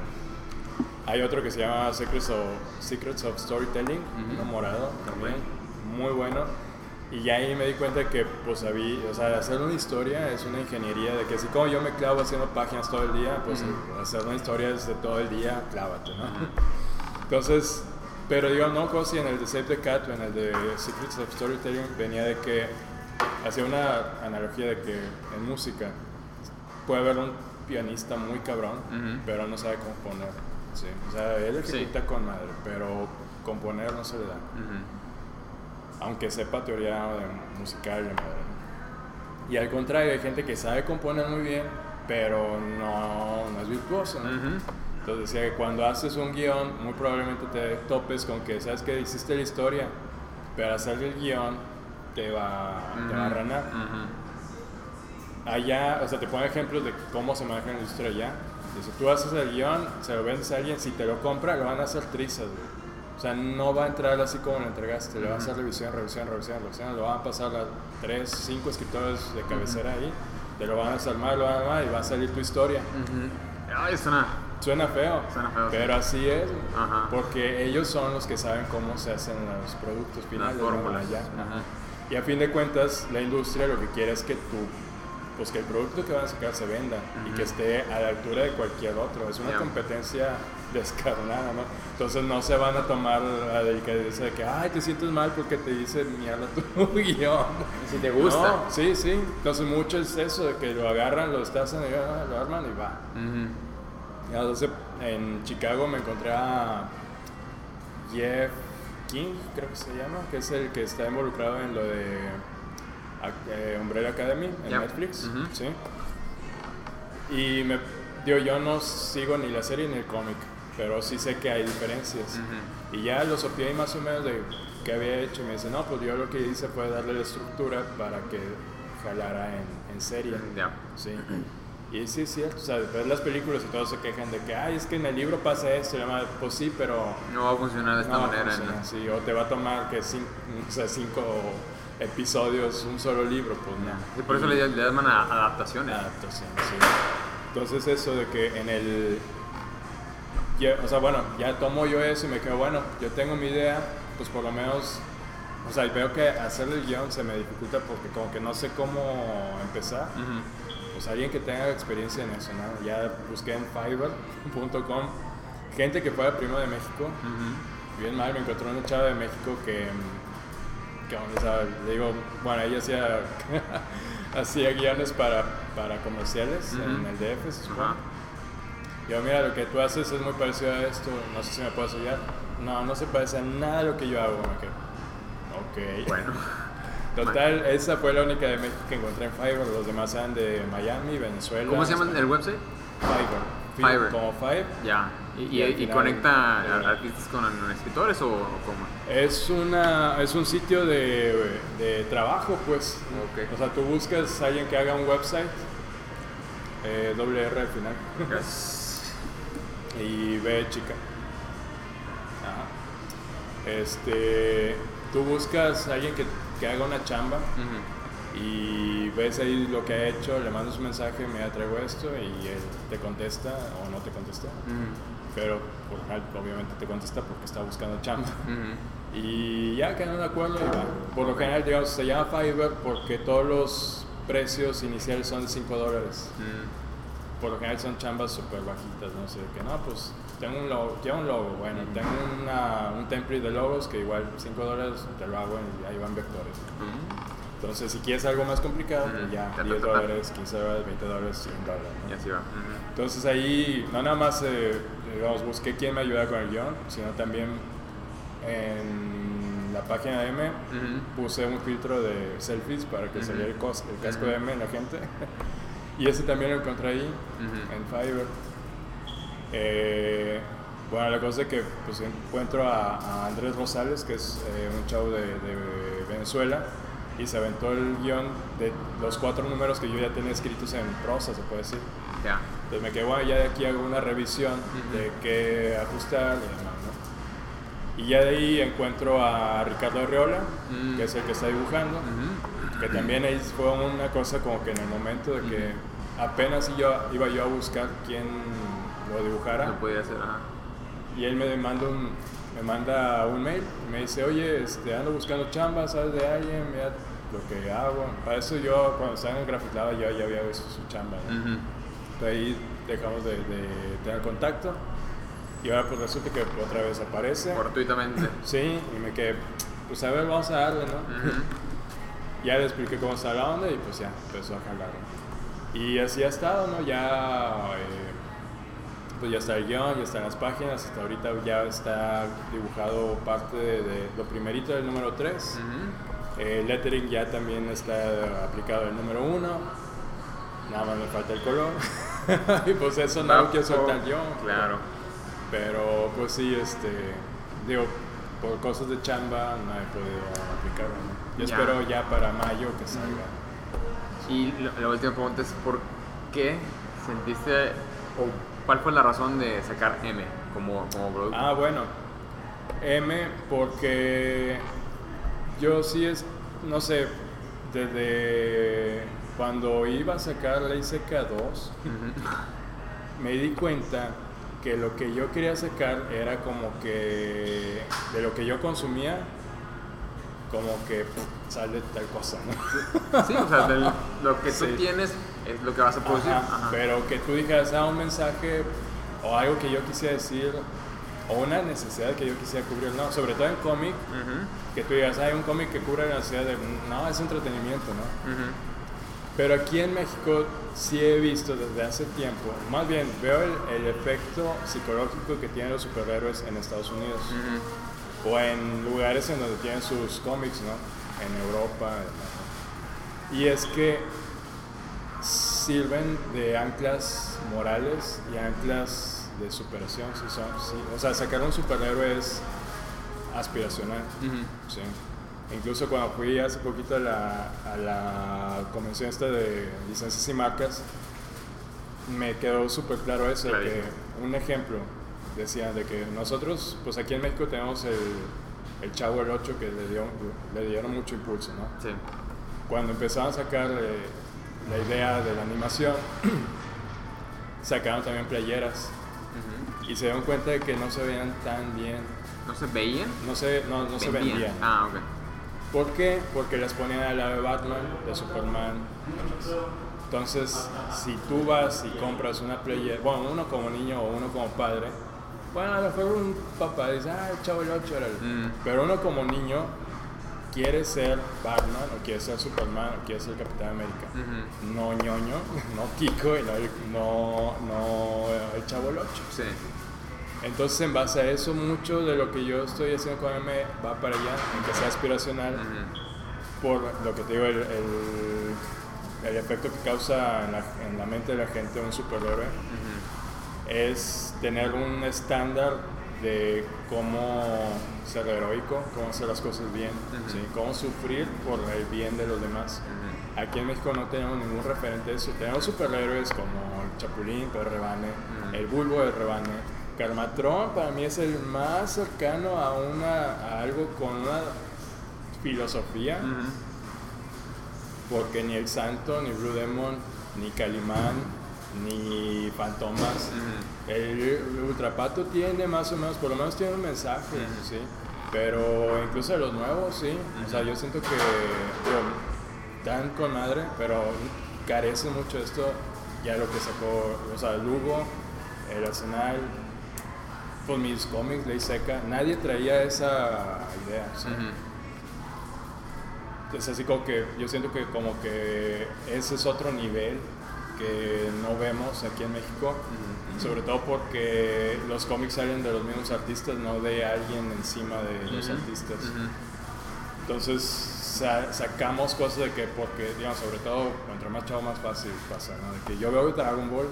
Hay otro que se llama Secrets of, Secrets of Storytelling, uno morado también, muy bueno. Y ya ahí me di cuenta que, pues, había, o sea, hacer una historia es una ingeniería de que así como yo me clavo haciendo páginas todo el día, pues Ujú. hacer una historia es de todo el día, clávate, ¿no? Entonces, pero digo, no, como si en el de Save the Cat o en el de Secrets of Storytelling venía de que hacía una analogía de que en música puede haber un pianista muy cabrón, pero no sabe componer. Sí. O sea, él Sí. ejecuta con madre, pero componer no se le da. Ujú. Aunque sepa teoría musical de madre. Y al contrario, hay gente que sabe componer muy bien, pero no, no es virtuoso. ¿no? Ujú. Entonces decía que cuando haces un guion, muy probablemente te topes con que sabes que hiciste la historia, pero hacer el guion te va, te va a ranar. Ujú. Allá, o sea, te pongo ejemplos de cómo se maneja la industria allá. Si tú haces el guion, se lo vendes a alguien, si te lo compra, lo van a hacer trizas, güey. O sea, no va a entrar así como lo entregaste, le va a hacer revisión, revisión, revisión, revisión, lo van a pasar a tres, cinco escritores de cabecera ahí, te lo van a desarmar, lo van a armar y va a salir tu historia. Ay, suena. Suena feo, Suena feo, sí. pero así es. Ajá. porque ellos son los que saben cómo se hacen los productos Las finales. ¿no? fórmulas. Ajá. Y a fin de cuentas, la industria lo que quiere es que tú, pues que el producto que van a sacar se venda y Ujú. que esté a la altura de cualquier otro. Es una Ya. competencia descarnada, ¿no? Entonces no se van a tomar la delicadeza de que, ay, te sientes mal porque te dice mierda tu guion. Si te gusta. No, sí, sí. Entonces mucho es eso, de que lo agarran, lo estazan, y, ah, lo arman y va. Ujú. Ya, Entonces, en Chicago me encontré a Jeff King, creo que se llama, que es el que está involucrado en lo de eh, Umbrella Academy en. Netflix. ¿sí? Y me, digo, yo no sigo ni la serie ni el cómic, pero sí sé que hay diferencias. Ujú. Y ya lo sopié ahí más o menos de qué había hecho. Y me dice, no, pues yo lo que hice fue darle la estructura para que jalara en, en serie. Ya. Sí. Y sí es cierto, o sea, ves las películas y todos se quejan de que, ay, es que en el libro pasa esto, y la madre, pues sí, pero No va a funcionar de esta no manera. ¿no? así, o te va a tomar que cinco, o sea, cinco episodios, un solo libro, pues no. Y por eso Y- le, le llaman a- adaptaciones. Adaptación, sí. Entonces eso de que en el... o sea, bueno, ya tomo yo eso y me quedo, bueno, yo tengo mi idea, pues por lo menos... O sea, veo que hacer el guion se me dificulta porque como que no sé cómo empezar. Ujú. Pues alguien que tenga experiencia en eso, ¿no? Ya busqué en fiverr.com gente que fuera primo de México. Ujú. Bien mal, me encontré una chava de México que, que o sea, le digo, bueno, ella hacía, hacía guiones para, para comerciales en Ujú. el DF, se supone. Yo, mira, lo que tú haces es muy parecido a esto, no sé si me puedes ayudar. No, no se parece a nada a lo que yo hago. Me quedé, ok. Bueno. Total, esa fue la única de México que encontré en Fiverr. Los demás eran de Miami, Venezuela. ¿Cómo se llama el website? Fiverr. Fiverr. Como Five. Ya. ¿Y, Y conecta a- artistas con escritores o, o cómo? Es, una, es un sitio de, de trabajo, pues. Ok. O sea, tú buscas a alguien que haga un website, eh, doble R al final, y B chica. Ajá. Este, tú buscas a alguien que, que haga una chamba y ves ahí lo que ha hecho, le mandas un mensaje, me traigo esto y él te contesta o no te contesta. Ujú. Pero por general, obviamente te contesta porque está buscando chamba. Y ya quedaron de acuerdo. Por lo general, digamos, se llama Fiverr porque todos los precios iniciales son de 5 dólares. Mm. Por lo general son chambas súper bajitas, no sé, que no, pues tengo un logo, quiero un logo, bueno, tengo una, un template de logos que igual 5 dólares te lo hago y ahí van vectores. Mm. Entonces, si quieres algo más complicado, pues ya ta, ta, 10 ta, ta. dólares, 15 dólares, 20 dólares, 100 dólares. ¿no? Y así va. Entonces ahí no nada más eh, digamos, busqué quién me ayudara con el guion, sino también en la página de M Ujú. puse un filtro de selfies para que saliera el, el casco de M en la gente. y ese también lo encontré ahí, Ujú. en Fiverr. Eh, bueno, la cosa es que pues, encuentro a, a Andrés Rosales, que es eh, un chavo de, de Venezuela, y se aventó el guion de los cuatro números que yo ya tenía escritos en prosa, se puede decir. Ya. Entonces me quedé, bueno, ya de aquí hago una revisión Ujú. de qué ajustar y demás, ¿no? Y ya de ahí encuentro a Ricardo Arreola, Mm. que es el que está dibujando. Que también ahí fue una cosa como que en el momento de que apenas yo, iba yo a buscar quién lo dibujara, Lo podía hacer, ajá. y él me manda un, me manda un mail y me dice, oye, este, ando buscando chamba, ¿sabes de alguien? Mira lo que hago. Para eso yo, cuando estaba en Graphic Lab, yo ya había visto su chamba, ¿no? Ujú. De ahí dejamos de, de tener contacto. Y ahora pues resulta que otra vez aparece. Fortuitamente. Sí, y me quedé, pues a ver, vamos a darle, ¿no? Ujú. Ya le expliqué cómo está la onda y pues ya empezó a jalar. ¿no? Y así ha estado, ¿no? Ya, eh, pues ya está el guion, ya están las páginas, hasta ahorita ya está dibujado parte de, de lo primerito del número 3. Ujú. El lettering ya también está aplicado el número 1. Nada más me falta el color. y pues eso no lo quiero soltar yo. Claro. Pero pues sí, este, digo, por cosas de chamba no he podido aplicarlo. ¿no? Yo Ya. espero ya para mayo que salga. Y la, la última pregunta es: ¿por qué sentiste o cuál fue la razón de sacar M como, como producto? Ah, bueno. M, porque yo sí es, no sé, desde cuando iba a sacar la ICK2, Ujú. me di cuenta que lo que yo quería sacar era como que de lo que yo consumía, como que sale tal cosa, ¿no? Sí, o sea, del- lo que tú Sí. tienes es lo que vas a producir. Ajá, Ajá. Pero que tú dijeras ah, un mensaje o algo que yo quisiera decir o una necesidad que yo quisiera cubrir, no, sobre todo en cómic, Ujú. que tú digas, hay un cómic que cubre la necesidad de, no, es entretenimiento, ¿no? Ujú. Pero aquí en México sí he visto desde hace tiempo, más bien veo el, el efecto psicológico que tienen los superhéroes en Estados Unidos Ujú. O en lugares en donde tienen sus cómics, ¿no? En Europa. Y es que sirven de anclas morales y anclas de superación, sí son, sí. O sea, sacar un superhéroe es aspiracional. Sí. Incluso cuando fui hace poquito a la, a la convención esta de licencias y marcas, me quedó súper claro eso, que un ejemplo, decían de que nosotros, pues aquí en México tenemos el, el Chavo el 8 que le, dio, le dieron mucho impulso, ¿no? Sí. Cuando empezaron a sacar eh, la idea de la animación, sacaron también playeras Ujú. y se dieron cuenta de que no se veían tan bien, ¿No se veían? no se, no, no se Vendían. Ah, ok. ¿Por qué? Porque las ponían al lado de Batman, de Superman. Entonces, si tú vas y compras una playera, bueno, uno como niño o uno como padre, bueno, a lo mejor un papá dice, ah, el chavo el 8 era el... Mm. Pero uno como niño quiere ser Batman o quiere ser Superman o quiere ser Capitán América. No ñoño, no Kiko y no, el- no, no el Chavo el 8. Sí. Entonces, en base a eso, mucho de lo que yo estoy haciendo con M va para allá, en que sea aspiracional, por lo que te digo, el, el- el efecto que causa en la, en la mente de la gente un superhéroe. Es tener un estándar de cómo ser heroico, cómo hacer las cosas bien, Ujú. ¿sí? cómo sufrir por el bien de los demás. Ujú. Aquí en México no tenemos ningún referente de eso. Tenemos superhéroes como el Chapulín, Pedro Rebane, Ujú. el Bulbo de Rebane. Carmatrón para mí es el más cercano a, una, a algo con una filosofía, porque ni el Santo, ni Blue Demon, ni Calimán, ni Fantomas. El, el Ultrapato tiene más o menos, por lo menos tiene un mensaje. ¿sí? Pero incluso de los nuevos, sí. O sea, yo siento que digo, dan con madre, pero carece mucho esto. Ya lo que sacó, o sea, Lugo, el Arsenal, pues mis cómics, Ley Seca, nadie traía esa idea. ¿sí? Ujú. Es así como que yo siento que como que ese es otro nivel que no vemos aquí en México, sobre todo porque los cómics salen de los mismos artistas, no de alguien encima de los artistas. Ujú. Entonces sa- sacamos cosas de que, porque, digamos, sobre todo, entre más chavo más fácil pasa, ¿no? De que yo veo Dragon Ball,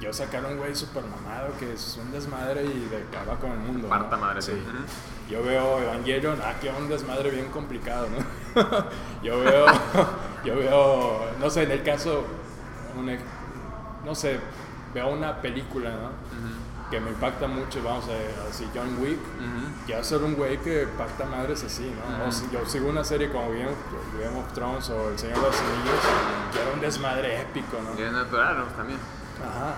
yo sacar un güey super mamado que es un desmadre y de acaba con el mundo. ¿no? Parta madre, sí. Sí. Yo veo Evangelion, ah, que un desmadre bien complicado, ¿no? yo veo, yo veo, no sé, en el caso, un no sé, veo una película. Que me impacta mucho, vamos a así, John Wick, Ujú. que va a ser un güey que impacta madres así, ¿no? O Ujú. si yo sigo una serie como Game of, Game of Thrones o El Señor de los Anillos, que era un desmadre épico, ¿no? Y es natural, ¿no? También. Ajá.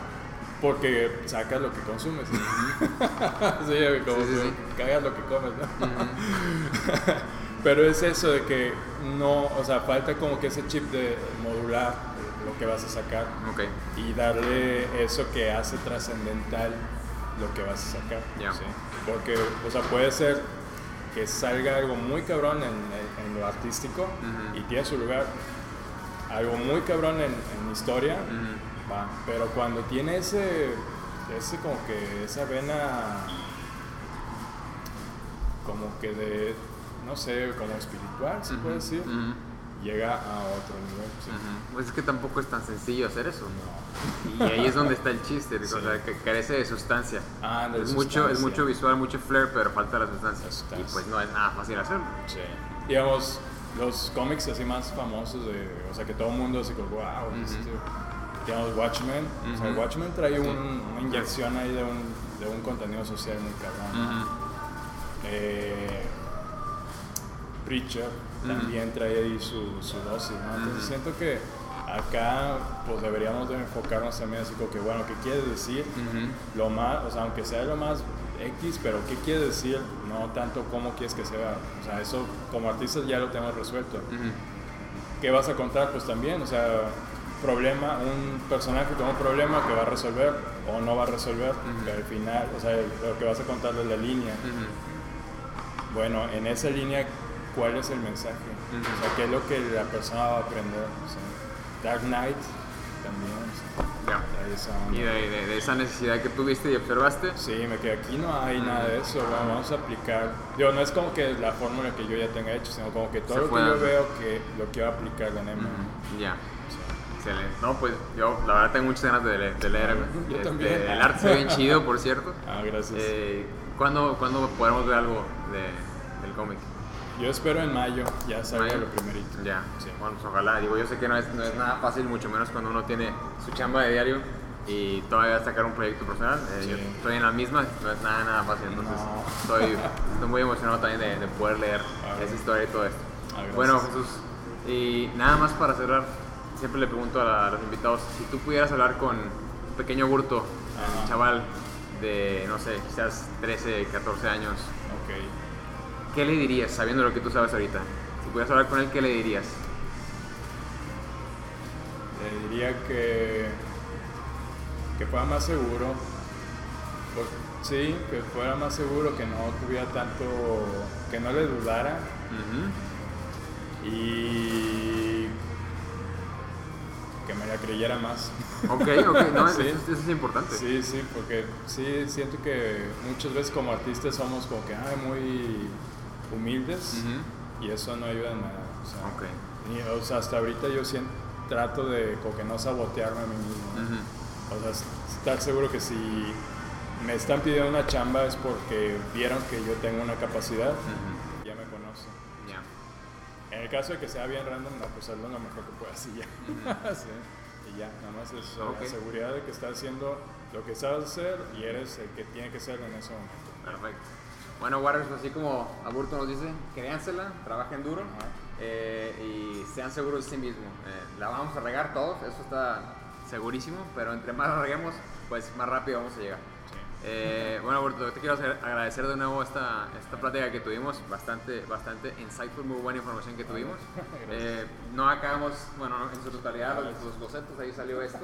Porque sacas lo que consumes. sí, como Sí, sí, que sí. cagas lo que comes, ¿no? Pero es eso de que no, o sea, falta como que ese chip de modular lo que vas a sacar y darle eso que hace trascendental lo que vas a sacar. Porque, o sea, puede ser que salga algo muy cabrón en, en- en lo artístico y tiene su lugar. Algo muy cabrón en, en historia, va. Pero cuando tiene ese, ese como que esa vena como que de, no sé, como espiritual, se puede decir. Llega a otro nivel. sí. Pues es que tampoco es tan sencillo hacer eso. No. Y ahí es donde está el chiste, Sí. o sea, que carece de sustancia. Ah, de es, mucho, es sustancia. mucho visual, mucho flair, pero falta la sustancia. La sustancia. Y pues no es nada fácil hacerlo. Sí. Digamos, los cómics así más famosos, de, o sea, que todo el mundo así como, wow, este, digamos, Watchmen. O sea. Watchmen trae un- una inyección ahí de un, de un contenido social muy cabrón. Eh, Preacher. También trae ahí su, su dosis, ¿no? Entonces siento que acá pues deberíamos de enfocarnos también así como que, bueno, ¿qué quiere decir? Ujú. Lo más, o sea, aunque sea lo más X, pero ¿qué quiere decir? No tanto cómo quieres que sea. O sea, eso como artistas ya lo tenemos resuelto. Ujú. ¿Qué vas a contar? Pues también, o sea, problema, un personaje con un problema que va a resolver o no va a resolver, Ujú. pero al final, o sea, lo que vas a contar es la línea. Bueno, en esa línea, ¿cuál es el mensaje? Ujú. O sea, ¿qué es lo que la persona va a aprender? O sea, Dark Knight también, o sea, Ya. esa. Y de, de- de esa necesidad que tuviste y observaste. Sí, me quedé aquí no hay nada de eso, bueno, vamos a aplicar. Digo, no es como que la fórmula que yo ya tenga hecho, sino como que todo Se lo que yo hacer. veo que lo quiero aplicar la NEMA. Ya. Excelente. No, pues yo la verdad tengo muchas ganas de, le- de leer. Yo Este, también. El arte se bien chido, por cierto. ah, gracias. Eh, ¿cuándo, ¿Cuándo podremos ver algo de, del cómic? Yo espero en mayo ya salga Mayo. lo primerito. Ya, Sí. bueno, pues ojalá. Digo, yo sé que no es, no es nada fácil, mucho menos cuando uno tiene su chamba de diario y todavía sacar un proyecto personal. Eh, Sí. Yo estoy en la misma, no es nada, nada fácil. Entonces, No. estoy, estoy muy emocionado también de, de poder leer esa historia y todo esto. Ah, bueno, Jesús, y nada más para cerrar, siempre le pregunto a, la- a los invitados, si tú pudieras hablar con un pequeño Burto, un chaval de, no sé, quizás 13, 14 años, Ok. ¿Qué le dirías sabiendo lo que tú sabes ahorita? Si pudieras hablar con él, ¿qué le dirías? Le diría que, que fuera más seguro. Por- sí, que fuera más seguro, que no tuviera tanto, que no le dudara y que me la creyera más. Ok, ok, no, Sí. eso, eso es importante. Sí, sí, porque sí siento que muchas veces como artistas somos como que ay, muy humildes Ujú. y eso no ayuda en nada. O sea, Ok. ni- o sea, hasta ahorita yo sien- trato de como que no sabotearme a mí mismo. ¿no? Ujú. O sea, estar seguro que si me están pidiendo una chamba es porque vieron que yo tengo una capacidad, Ujú. ya me conocen. Ya. En el caso de que sea bien random, no, pues hazlo lo mejor que puedas y ya. Sí. Y ya, nada más es eh, Ok. la seguridad de que estás haciendo lo que sabes hacer y eres el que tiene que ser en ese momento. Perfecto. Bueno, Waters, así como Aburto nos dice, créansela, trabajen duro eh, y sean seguros de sí mismos. Eh, la vamos a regar todos, eso está segurísimo, pero entre más la reguemos, pues más rápido vamos a llegar. Sí. Eh, bueno, Aburto, te quiero agradecer de nuevo esta, esta plática que tuvimos, bastante, bastante insightful, muy buena información que tuvimos. Eh, no acabamos, bueno, en su totalidad los, los bocetos, ahí salió esto.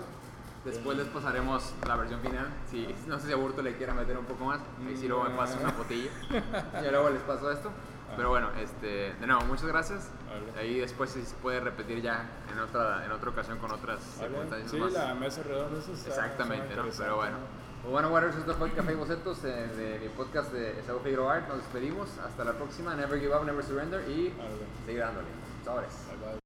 Después les pasaremos la versión final. Si, no sé si a Burto le quiera meter un poco más. Ahí sí luego me pasa una fotilla. Y luego les paso esto. Pero bueno, este, de nuevo, muchas gracias. Vale. Ahí después se puede repetir ya en otra, en otra ocasión con otras ¿Vale? circunstancias Sí, más. la mesa redonda esa está- Exactamente, ¿no? Pero bueno. ¿no? Pues bueno, Waters, esto fue Café y Bocetos eh, de mi podcast de Esaú Figueroa Art. Nos despedimos. Hasta la próxima. Never give up, never surrender. Y Vale. seguir dándole. Bye.